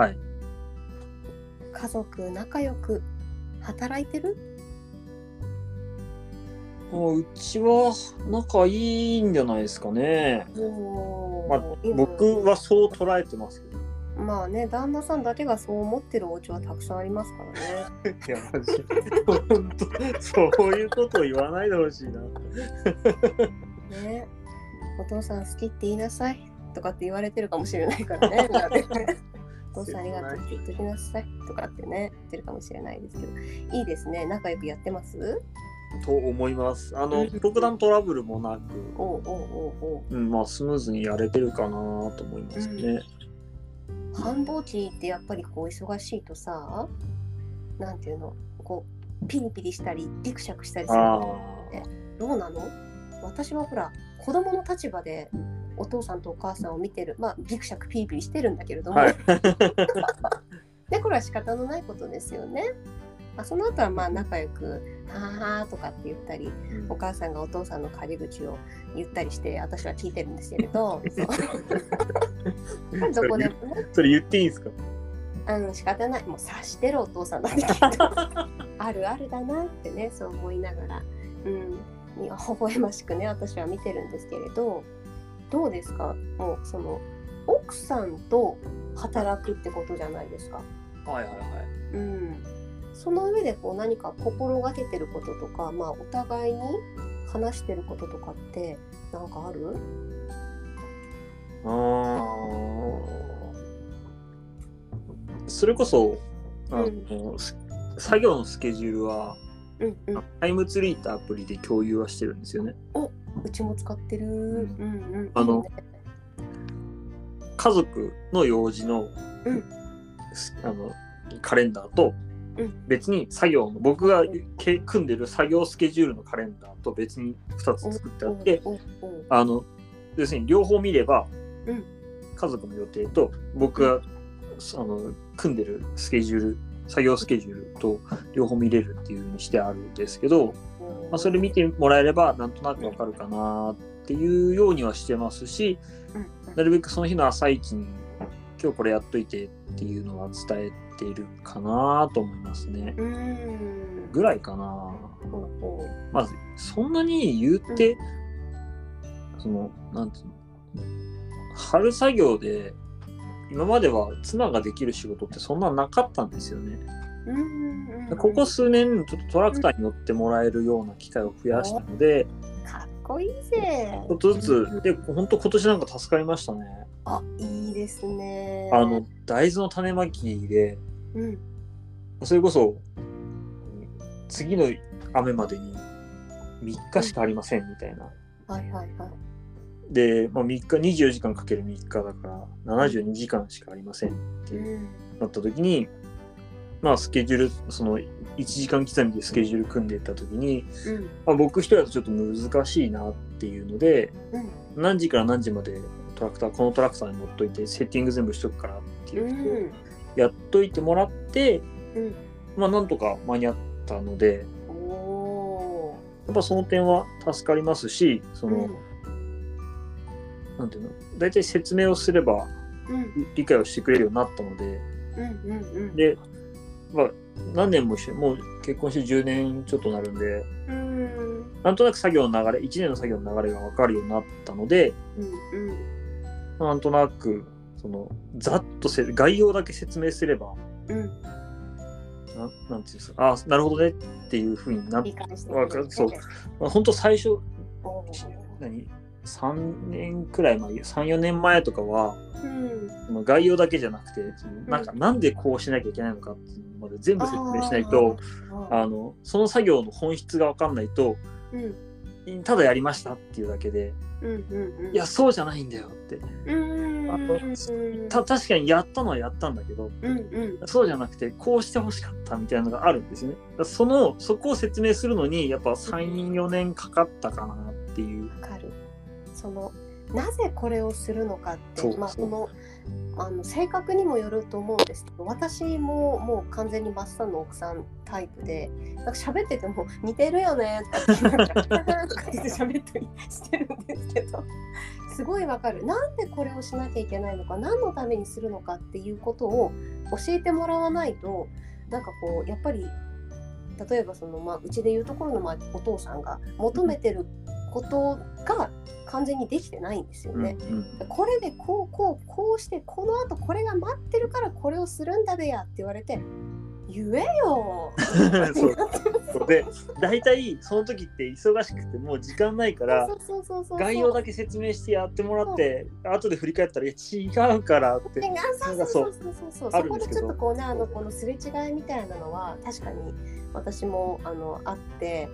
はい。家族仲良く働いてる？もううちは仲いいんじゃないですかね。おまあ、僕はそう捉えてますけど。まあね旦那さんだけがそう思ってるお家はたくさんありますからね いや、マジ本当、そういうことを言わないでほしいな。ねお父さん好きって言いなさいとかって言われてるかもしれないからね父さんありがとうって言っときなさいとかってね言ってるかもしれないですけどいいですね。仲良くやってます？と思います。あのうん、特段トラブルもなく、おうおうおうおう。うん、まあ、スムーズにやれてるかなと思いますね。繁忙期ってやっぱりこう忙しいとさなんていうのこうピリピリしたりギクシャクしたりするあどうなの？私はほら子供の立場でお父さんとお母さんを見てるまあギクシャクピリピリしてるんだけれどあ、も、はい。でこれは仕方のないことですよね。まあ、その後はまあ仲良く「はーはー」とかって言ったりお母さんがお父さんの陰口を言ったりして私は聞いてるんですけれど。どこでもね。それ言っていいんですか？あの仕方ない。もう察してるお父さんなんだけど。あるあるだなってねそう思いながら、うん、微笑ましくね私は見てるんですけれどどうですか？もうその奥さんと働くってことじゃないですか。はいはいはい。うん、その上でこう何か心がけてることとか、まあ、お互いに話してることとかってなんかある？あーそれこそあの、す作業のスケジュールはうんうん、タイムツリーってアプリで共有はしてるんですよね。うちも使ってる。うんうん、あの家族の用事の,うん。す、あのカレンダーとうん。別に作業の僕がけ組んでる作業スケジュールのカレンダーと別に2つ作ってあってあの要するに両方見れば、うん。家族の予定と僕があの組んでるスケジュール作業スケジュールと両方見れるっていうふうにしてあるんですけど、おまあ、それ見てもらえればなんとなくわかるかなっていうようにはしてますしうんなるべくその日の朝一に今日これやっといてっていうのは伝えているかなと思いますね。うんうんぐらいかな。まずそんなに言って、そのなんていうの春作業で今までは妻ができる仕事ってそんななかったんですよね。ううんうんうんここ数年ちょっとトラクターに乗ってもらえるような機会を増やしたので、かっこいいぜ。ちょっとずつで本当今年なんか助かりましたね。あいいですね。あの大豆の種まきでうんそれこそ次の雨までに3日しかありませんみたいな。はいはいはい。で、まあ、3日24時間かける3日だから72時間しかありませんってなった時にまあスケジュールその1時間刻みでスケジュール組んでいった時に、うんまあ、僕一人だとちょっと難しいなっていうのでうん何時から何時までトラクターこのトラクターに乗っといてセッティング全部しとくからってういう、んやっといてもらってうん。まあなんとか間に合ったのでやっぱその点は助かりますしそー。の、なんていうの大体説明をすれば理解をしてくれるようになったのでうんうんうん。で、まあ、何年も一緒にもう結婚して10年ちょっとなるんでうん。なんとなく作業の流れ1年の作業の流れが分かるようになったのでうんうん。まあなんとなくそのざっとせ概要だけ説明すればうん。ななんていうんですかあなるほどねっていうふうになってわかる。そう。まあ、本当最初何？3年くらい前34年前とかはうん。概要だけじゃなくてなんかなんでこうしなきゃいけないのかっていうのまで全部説明しないとあのその作業の本質が分かんないとうん。ただやりましたっていうだけでうんうんうん。いやそうじゃないんだよって。うんうんた確かにやったのはやったんだけどうんうん。そうじゃなくてこうしてほしかったみたいなのがあるんですよね。そのそこを説明するのにやっぱ34年かかったかなっていう。わかる。そのなぜこれをするのかってまあこのあの性格にもよると思うんですけど私ももう完全にマスターの奥さんタイプでなんか喋ってても似てるよねとかってなんか とか言って喋ったりしてるんですけどすごいわかる。なんでこれをしなきゃいけないのか何のためにするのかっていうことを教えてもらわないとなんかこうやっぱり例えばその、まあ、うちでいうところの、まあ、お父さんが求めてることが完全にできてないんですよね。うんこれでこうこうこうしてこのあとこれが待ってるからこれをするんだべやって言われて言えよ。そう。で大体その時って忙しくてもう時間ないから概要だけ説明してやってもらって後で振り返ったら「いや違うから」ってそうそうそうそうそこでちょっとこうねあのこのすれ違いみたいなのは確かに私もあのあって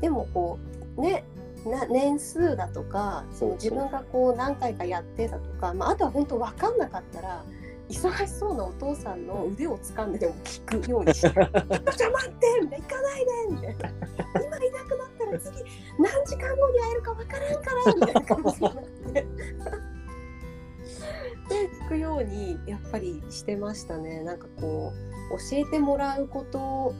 でもこうねな年数だとかその自分がこう何回かやってだとか、まあ、あとは本当分かんなかったら忙しそうなお父さんの腕を掴んででも聞くようにして「ちょっと待って!」みたいな「行かないで!」みたいな「今いなくなったら次何時間後に会えるか分からんから」みたいな感じになって。で聞くようにやっぱりしてましたねなんかこう教えてもらうこと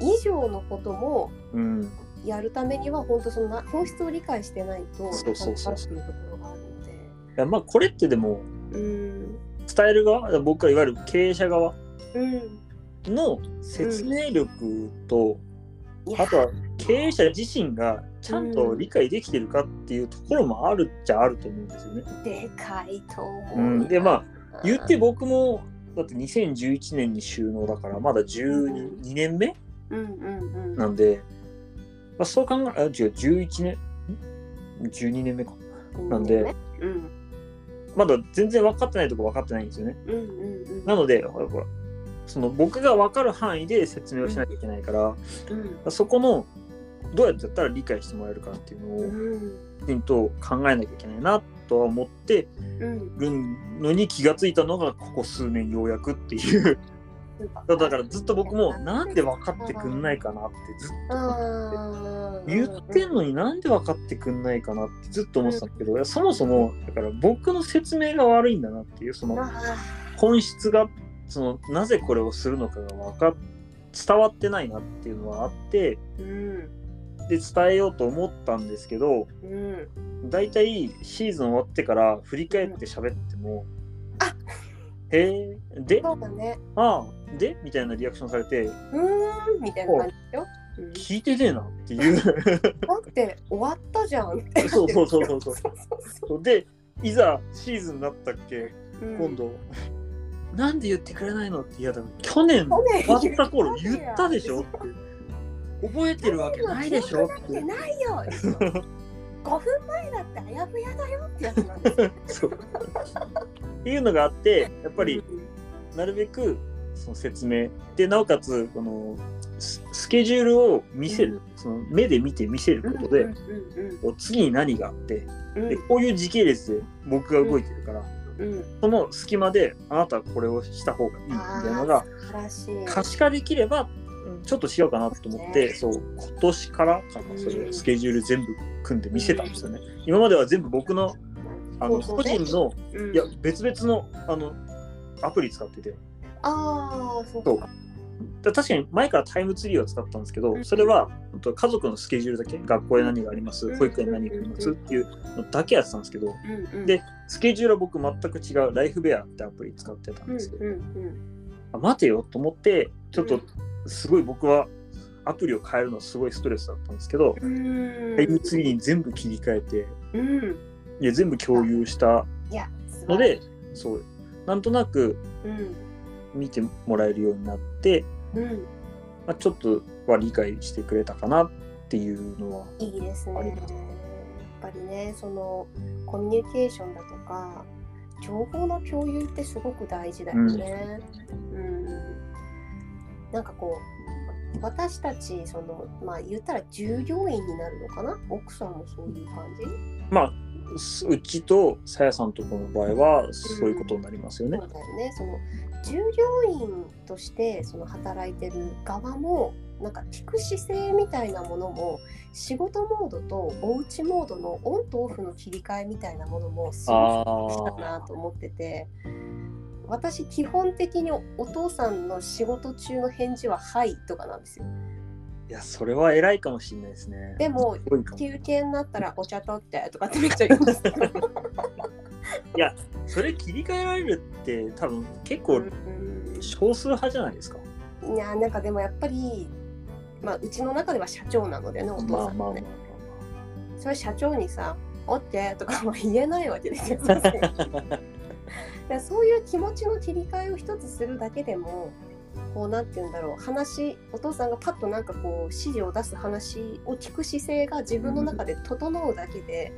以上のこともうんやるためには本当そのな本質を理解してないとそうそうそう。っていうところがあるのでいやまあこれってでもうん。伝える側僕はいわゆる経営者側うん。の説明力と、いや。あとは経営者自身がちゃんと理解できてるかっていうところもあるっちゃあると思うんですよね。でかいと思う、うん、でまあ言って僕もだって2011年に収納だからまだ12 2年目うんうんうん。なんで、まあ、そう考えあ違う11年？ん？12年目か。なんで。うん。まだ全然分かってないとこ分かってないんですよね。うんうんうん。なのでほらほらその僕が分かる範囲で説明をしなきゃいけないから、うん。そこのどうやってやったら理解してもらえるかっていうのをうん。きちんと考えなきゃいけないなとは思ってうんるのに気がついたのがここ数年ようやくっていうだからずっと僕もなんで分かってくんないかなってずっと思って言ってんのになんで分かってくんないかなってずっと思ってたんだけどそもそもだから僕の説明が悪いんだなっていうその本質がそのなぜこれをするのかが分か伝わってないなっていうのはあってうん。で伝えようと思ったんですけどうん。大体シーズン終わってから振り返って喋ってもあへえで？そうだね。ああ。で？みたいなリアクションされて。うーんみたいな感じでしょ、うん。聞いてねえなっていう。だって終わったじゃん。そうそうそうそうそう。でいざシーズンになったっけ？うん。今度、なんで言ってくれないのっていやだ去年去年終わった頃言ったたででしょって。覚えてるわけないでしょって。てないよ5分前だってあやふやだよってやつなんですよ。そう。っていうのがあってやっぱりなるべくその説明でなおかつこのススケジュールを見せる、その目で見て見せることで、次に何があってうん。でこういう時系列で僕が動いてるから、うん。うんその隙間であなたはこれをした方がいいみたいなのが可視化できればうんちょっと違うかなと思って、ね。そう今年からかなそれうん。スケジュール全部組んで見せたんですよね。今までは全部僕のあの個人のうん。いや別々のあのアプリ使ってて。ああそうか。だ確かに前からタイムツリーを使ったんですけどうん。それは家族のスケジュールだけ。学校へ何があります？うん。保育園に何があります？っていうのだけやってたんですけど。でスケジュールは僕全く違う。ライフベアってアプリ使ってたんうんですけどあ待てよと思ってちょっとすごい僕はアプリを変えるのすごいストレスだったんですけど、うん。タイムツリーに全部切り替えてうん。いや全部共有したのでそうなんとなく見てもらえるようになって、うん。うんまあ、ちょっとは理解してくれたかなっていうのはいいですね。やっぱりね、そのコミュニケーションだとか、情報の共有ってすごく大事だよね。うん。なんかこう、私たち、その、まあ言ったら従業員になるのかな？奥さんもそういう感じ？まあすうちとさやさんとこの場合はそういうことになりますよねそう。だよね。その従業員としてその働いてる側もなんか聞く姿勢みたいなものも仕事モードとおうちモードのオンとオフの切り替えみたいなものもすごく大事だなと思ってて私基本的にお父さんの仕事中の返事は「はい」とかなんですよ。いやそれは偉いかもしれないですね。でも休憩になったら「お茶取って」とかってめっちゃ言うんですけど いやそれ切り替えられるって多分結構うん少数派じゃないですか。いやなんかでもやっぱり、まあ、うちの中では社長なのでねお父まあまあまあさんはね、それ社長にさ「オッケー」とかは言えないわけですよ。そういう気持ちの切り替えを一つするだけでもこうなんて言うんだろう話お父さんがパッとなんかこう指示を出す話を聞く姿勢が自分の中で整うだけで、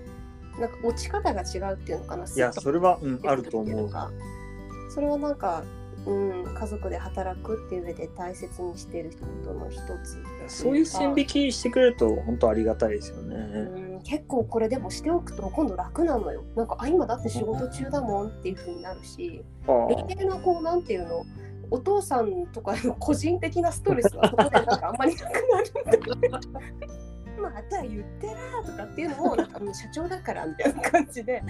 なんか落ち方が違うっていうのかな。いやそれは、うん、あると思う。それはなんか、うん、家族で働くっていう上で大切にしていることの一つそういう線引きしてくれると本当ありがたいですよね。うん、結構これでもしておくと今度楽なのよ。なんかあ今だって仕事中だもんっていう風になるし。ああ余計なこうなんていうの？お父さんとかの個人的なストレスはそこでなんかあんまりなくなるんだ。また言ってらとかっていうのもなんかうん社長だからみたいな感じで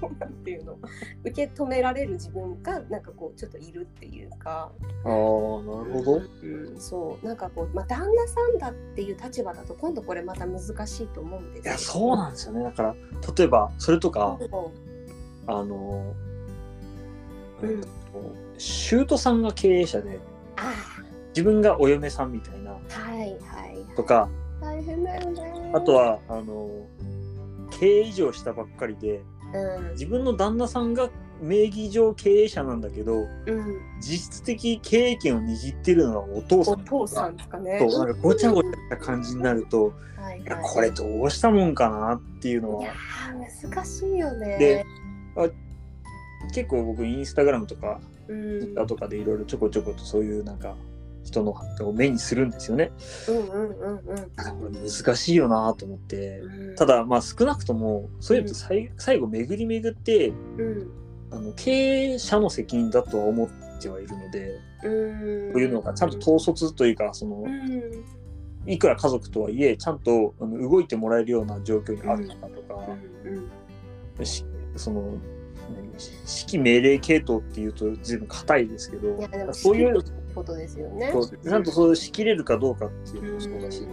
こうなんていうの受け止められる自分がなんかこうちょっといるっていうか、あーなるほど。うん、そうなんかこう、まあ、旦那さんだっていう立場だと今度これまた難しいと思うんですいやそうなんですよね。だから例えばそれとかあの、うん。うんと舅さんが経営者であ自分がお嫁さんみたいな。あはいはい。とか大変だよね。あと、はあの経営以上したばっかりでうん。自分の旦那さんが名義上経営者なんだけどうん、実質的経営権を握ってるのはお父さん。お父さんですかね。そうなんかごちゃごちゃした感じになると、はいこれどうしたもんかなっていうのいや難しいよね。で結構僕インスタグラムとかうん、ツイッターとかでいろいろちょこちょことそういうなんか人のを目にするんですよね。うんうんうんうん。だからこれ難しいよなと思って。うん。ただまあ少なくともそういうのって最,、最後巡り巡ってうん。あの経営者の責任だとは思ってはいるので、うん。そういうのがちゃんと統率というかそのうん。いくら家族とはいえちゃんとあの動いてもらえるような状況にあるのかとか、その何指揮命令系統っていうと随分硬いですけどそういうことですよね。ちゃんとそう仕切れるかどうかっていうのもそうだし、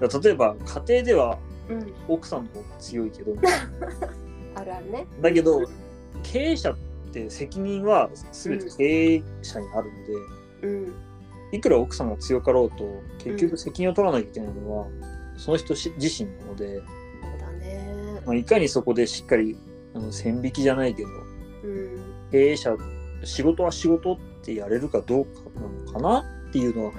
だから例えば家庭ではうん。うん奥さんの方が強いけど あるあるね。だけど経営者って責任は全て経営者にあるので、うん。いくら奥さんが強かろうと結局責任を取らなきゃいけないのは、その人し自身なので、まあ、いかにそこでしっかり線引きじゃないけどうん。経営者仕事は仕事ってやれるかどうかなのかなっていうのは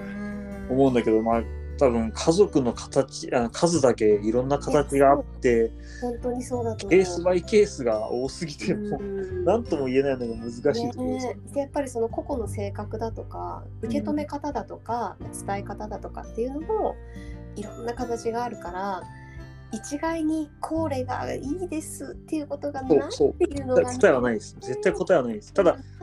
思うんだけど、まあ多分家族の形あ数だけいろんな形があって本当にそうだケースバイケースが多すぎてもうん。何とも言えないのが難しいところですやっぱりその個々の性格だとか受け止め方だとか、伝え方だとかっていうのもいろんな形があるから一概にこれがいいですっていうことがないっていうのが、答えはないです。絶対答えはないです。ただはい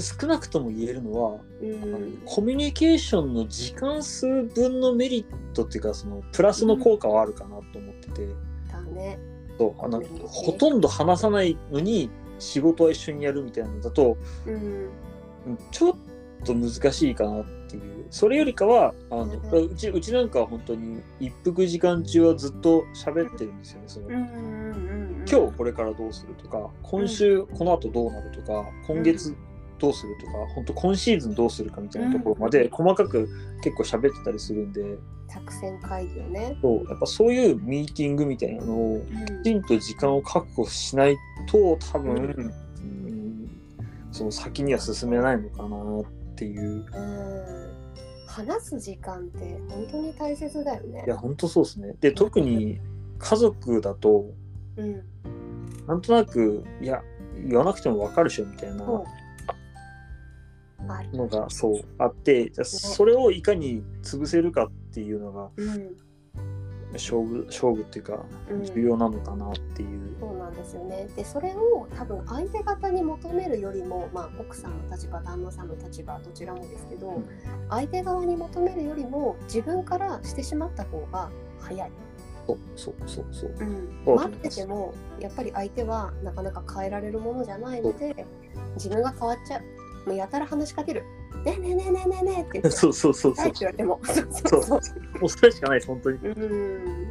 少なくとも言えるのは、うん。コミュニケーションの時間数分のメリットっていうかそのプラスの効果はあるかなと思ってて、だね。そうあのほとんど話さないのに仕事は一緒にやるみたいなのだとうん。うんちょっと難しいかなっていう。それよりかはあの、うん。うちうちなんかは本当に一服時間中はずっと喋ってるんですよねその、うんうんうん。今日これからどうするとか今週この後どうなるとか今月どうするとか本当今シーズンどうするかみたいなところまで細かく結構喋ってたりするんで。作戦会議をね、そうやっぱそういうミーティングみたいなのをきちんと時間を確保しないと多分、うん。その先には進めないのかなっていう。うん。話す時間って本当に大切だよね。いや本当そうですね。で特に家族だとうん。なんとなくいや言わなくても分かるでしょみたいなのがそうあってじゃあそれをいかに潰せるかっていうのがうん。勝負勝負っていうかうん。重要なのかなっていう、そうなんですよね。でそれを多分相手方に求めるよりも、まあ、奥さんの立場旦那さんの立場どちらもですけど、うん。相手側に求めるよりも自分からしてしまった方が早い。そうそうそうそう。うん。待っててもやっぱり相手はなかなか変えられるものじゃないので自分が変わっちゃう。もうやたら話しかける。ねえねえねえねえねえねえって言って。そうそうそうはいって言われても。そうそうもうそれしかないです本当にうん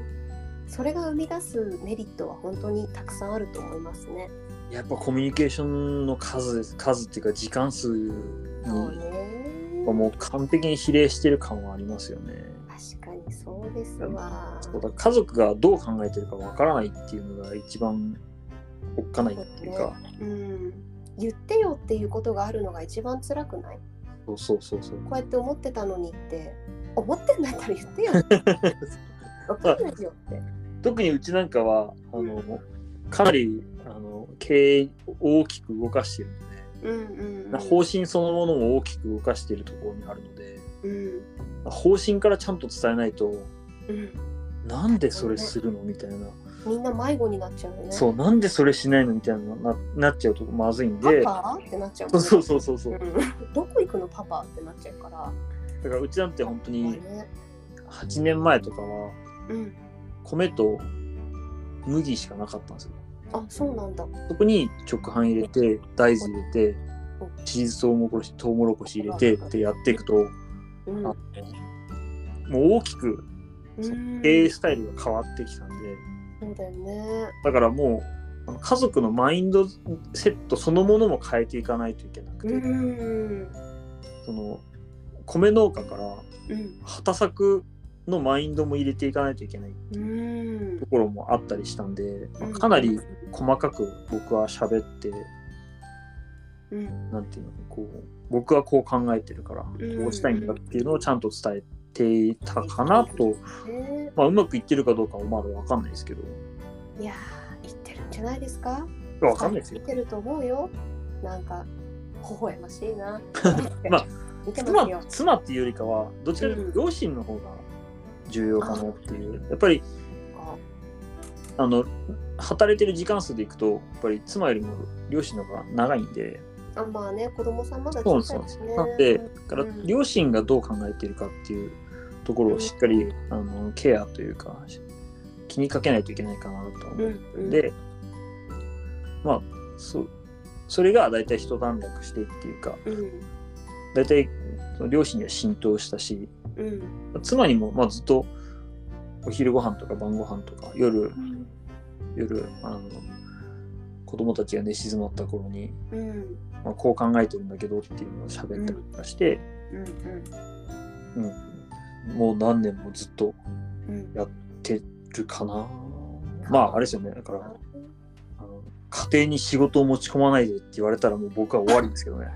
それが生み出すメリットは本当にたくさんあると思いますね。やっぱコミュニケーションの数数っていうか時間数にそうねもう完璧に比例してる感はありますよね。確かにそうですわそうだ家族がどう考えてるかわからないっていうのが一番おっかないっていうか、うん言ってよっていうことがあるのが一番辛くない？そうそうそうそう。こうやって思ってたのにって。思ってんだったら言ってよ。わかんないよって。特にうちなんかはあのかなりあの経営を大きく動かしているので、うんうん、うん、方針そのものも大きく動かしているところにあるのでうん。方針からちゃんと伝えないとうん。なんでそれするの？みたいな、みんな迷子になっちゃうよね。そうなんでそれしないのみたいなななっちゃうとまずいんパで。パってなっちゃうそうそうう、そうそうそう。うん、どこ行くのパパってなっちゃうから。だからうちなんて本当にね。8年前とかはうん。米と麦しかなかったんですよ。あそうなんだ。そこに直販入れて大豆入れてチーズトウモロコシトウモロコシ入れてってやっていくとうん。もう大きくうん。経営スタイルが変わってきたんでそうだよね。だからもう家族のマインドセットそのものも変えていかないといけなくて、うん。その米農家からうん。畑作のマインドも入れていかないといけない。うん。ところもあったりしたんで、まあうんかなり細かく僕は喋ってうん。なんていうのこう僕はこう考えてるからうん。こうしたいんだっていうのをちゃんと伝えていたかなと、ね。まあ、うまくいってるかどうかもまだ分かんないですけど。いやー言ってるんじゃないですか？分かんないですよ。見。てると思うよ。なんか微笑ましいな。まあ妻妻っていうよりかはどっちかというと両親の方が重要かなっていう、やっぱりあの働いてる時間数でいくとやっぱり妻よりも両親の方が長いんで。あまあね子供さんまだそう小さいしね。そうなんでだからうん。両親がどう考えてるかっていうところをしっかりあのケアというか気にかけないといけないかなと思ううんうん。で、まあそそれが大体一段落してっていうかうん。大体両親には浸透したしうん。妻にもまあずっとお昼ご飯とか晩ご飯とか夜夜あの子供たちが寝静まった頃に、うん。まあ、こう考えてるんだけどっていうのを喋ったりとかして、うん。うんもう何年もずっとうんやってるかな。まああれですよねだからあの家庭に仕事を持ち込まないでって言われたらもう僕は終わりですけどね。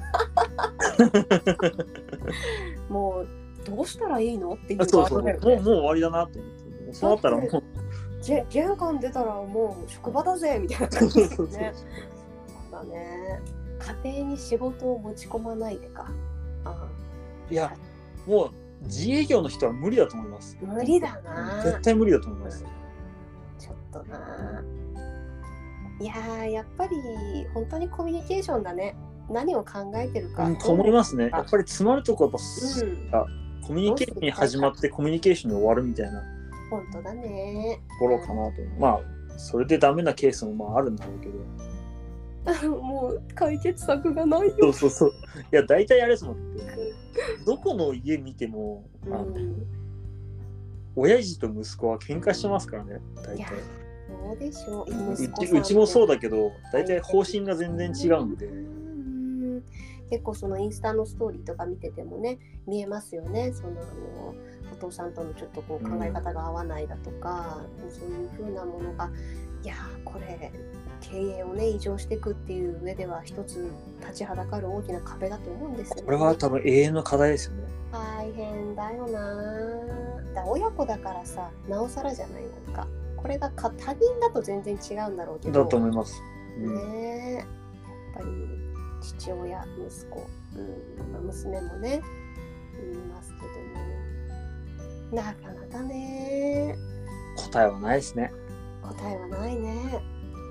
もうどうしたらいいのっていうあそうそうもうもう終わりだなと思って。そうなったらもう玄関出たらもう職場だぜみたいな感じですよね。そうだね。家庭に仕事を持ち込まないでか。あいやもう自営業の人は無理だと思います。あ無理だな。絶対無理だと思います。ちょっとな。いやーやっぱり本当にコミュニケーションだね。何を考えてるか。うん、と思いますね。やっぱり詰まるとこはやっぱす、うんあコミュニケーションに始まってコミュニケーションに終わるみたいな本当だね。ところかなと。まあそれでダメなケースもまああるんだろうけど。もう解決策がないよ。そうそうそう。いや大体あれですもん。どこの家見ても、あのうん、親父と息子は喧嘩してますからね。大いや体。そうでしょう。うちうちもそうだだけど大体方針が全然違うんで。うん結構そのインスタのストーリーとか見ててもね見えますよねそのあのお父さんとのちょっとこう考え方が合わないだとか、そういう風なものがいやーこれ経営をね異常していくっていう上では一つ立ちはだかる大きな壁だと思うんですよね。これは多分永遠の課題ですよね。大変だよな。だ親子だからさなおさらじゃないなんか。これがか他人だと全然違うんだろうけど。だと思います。うん。ね。えやっぱり父親息子、うんまあ、娘もねいますけども。なかなかね。答えはないですね。答えはないね。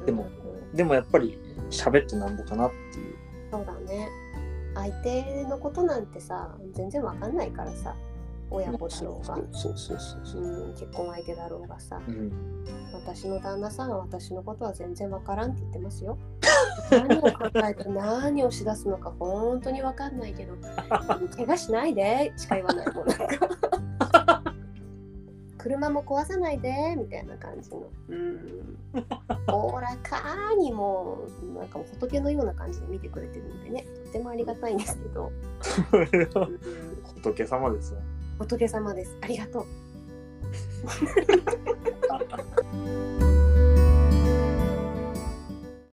でもうんでもやっぱり喋ってなんぼかなっていう。そうだね相手のことなんてさ全然わかんないからさ親子だろうが、そうそうそうそう。うん、結婚相手だろうがさうん、私の旦那さんは私のことは全然わからんって言ってますよ。何を考えて 何をしだすのか本当にわかんないけど、怪我しないでしか言わないもん。なんか車も壊さないでみたいな感じの。うん。おおらかにもうなんかもう仏のような感じで見てくれてるのでね。とってもありがたいんですけど、うん仏様ですよ。仏様です。ありがとう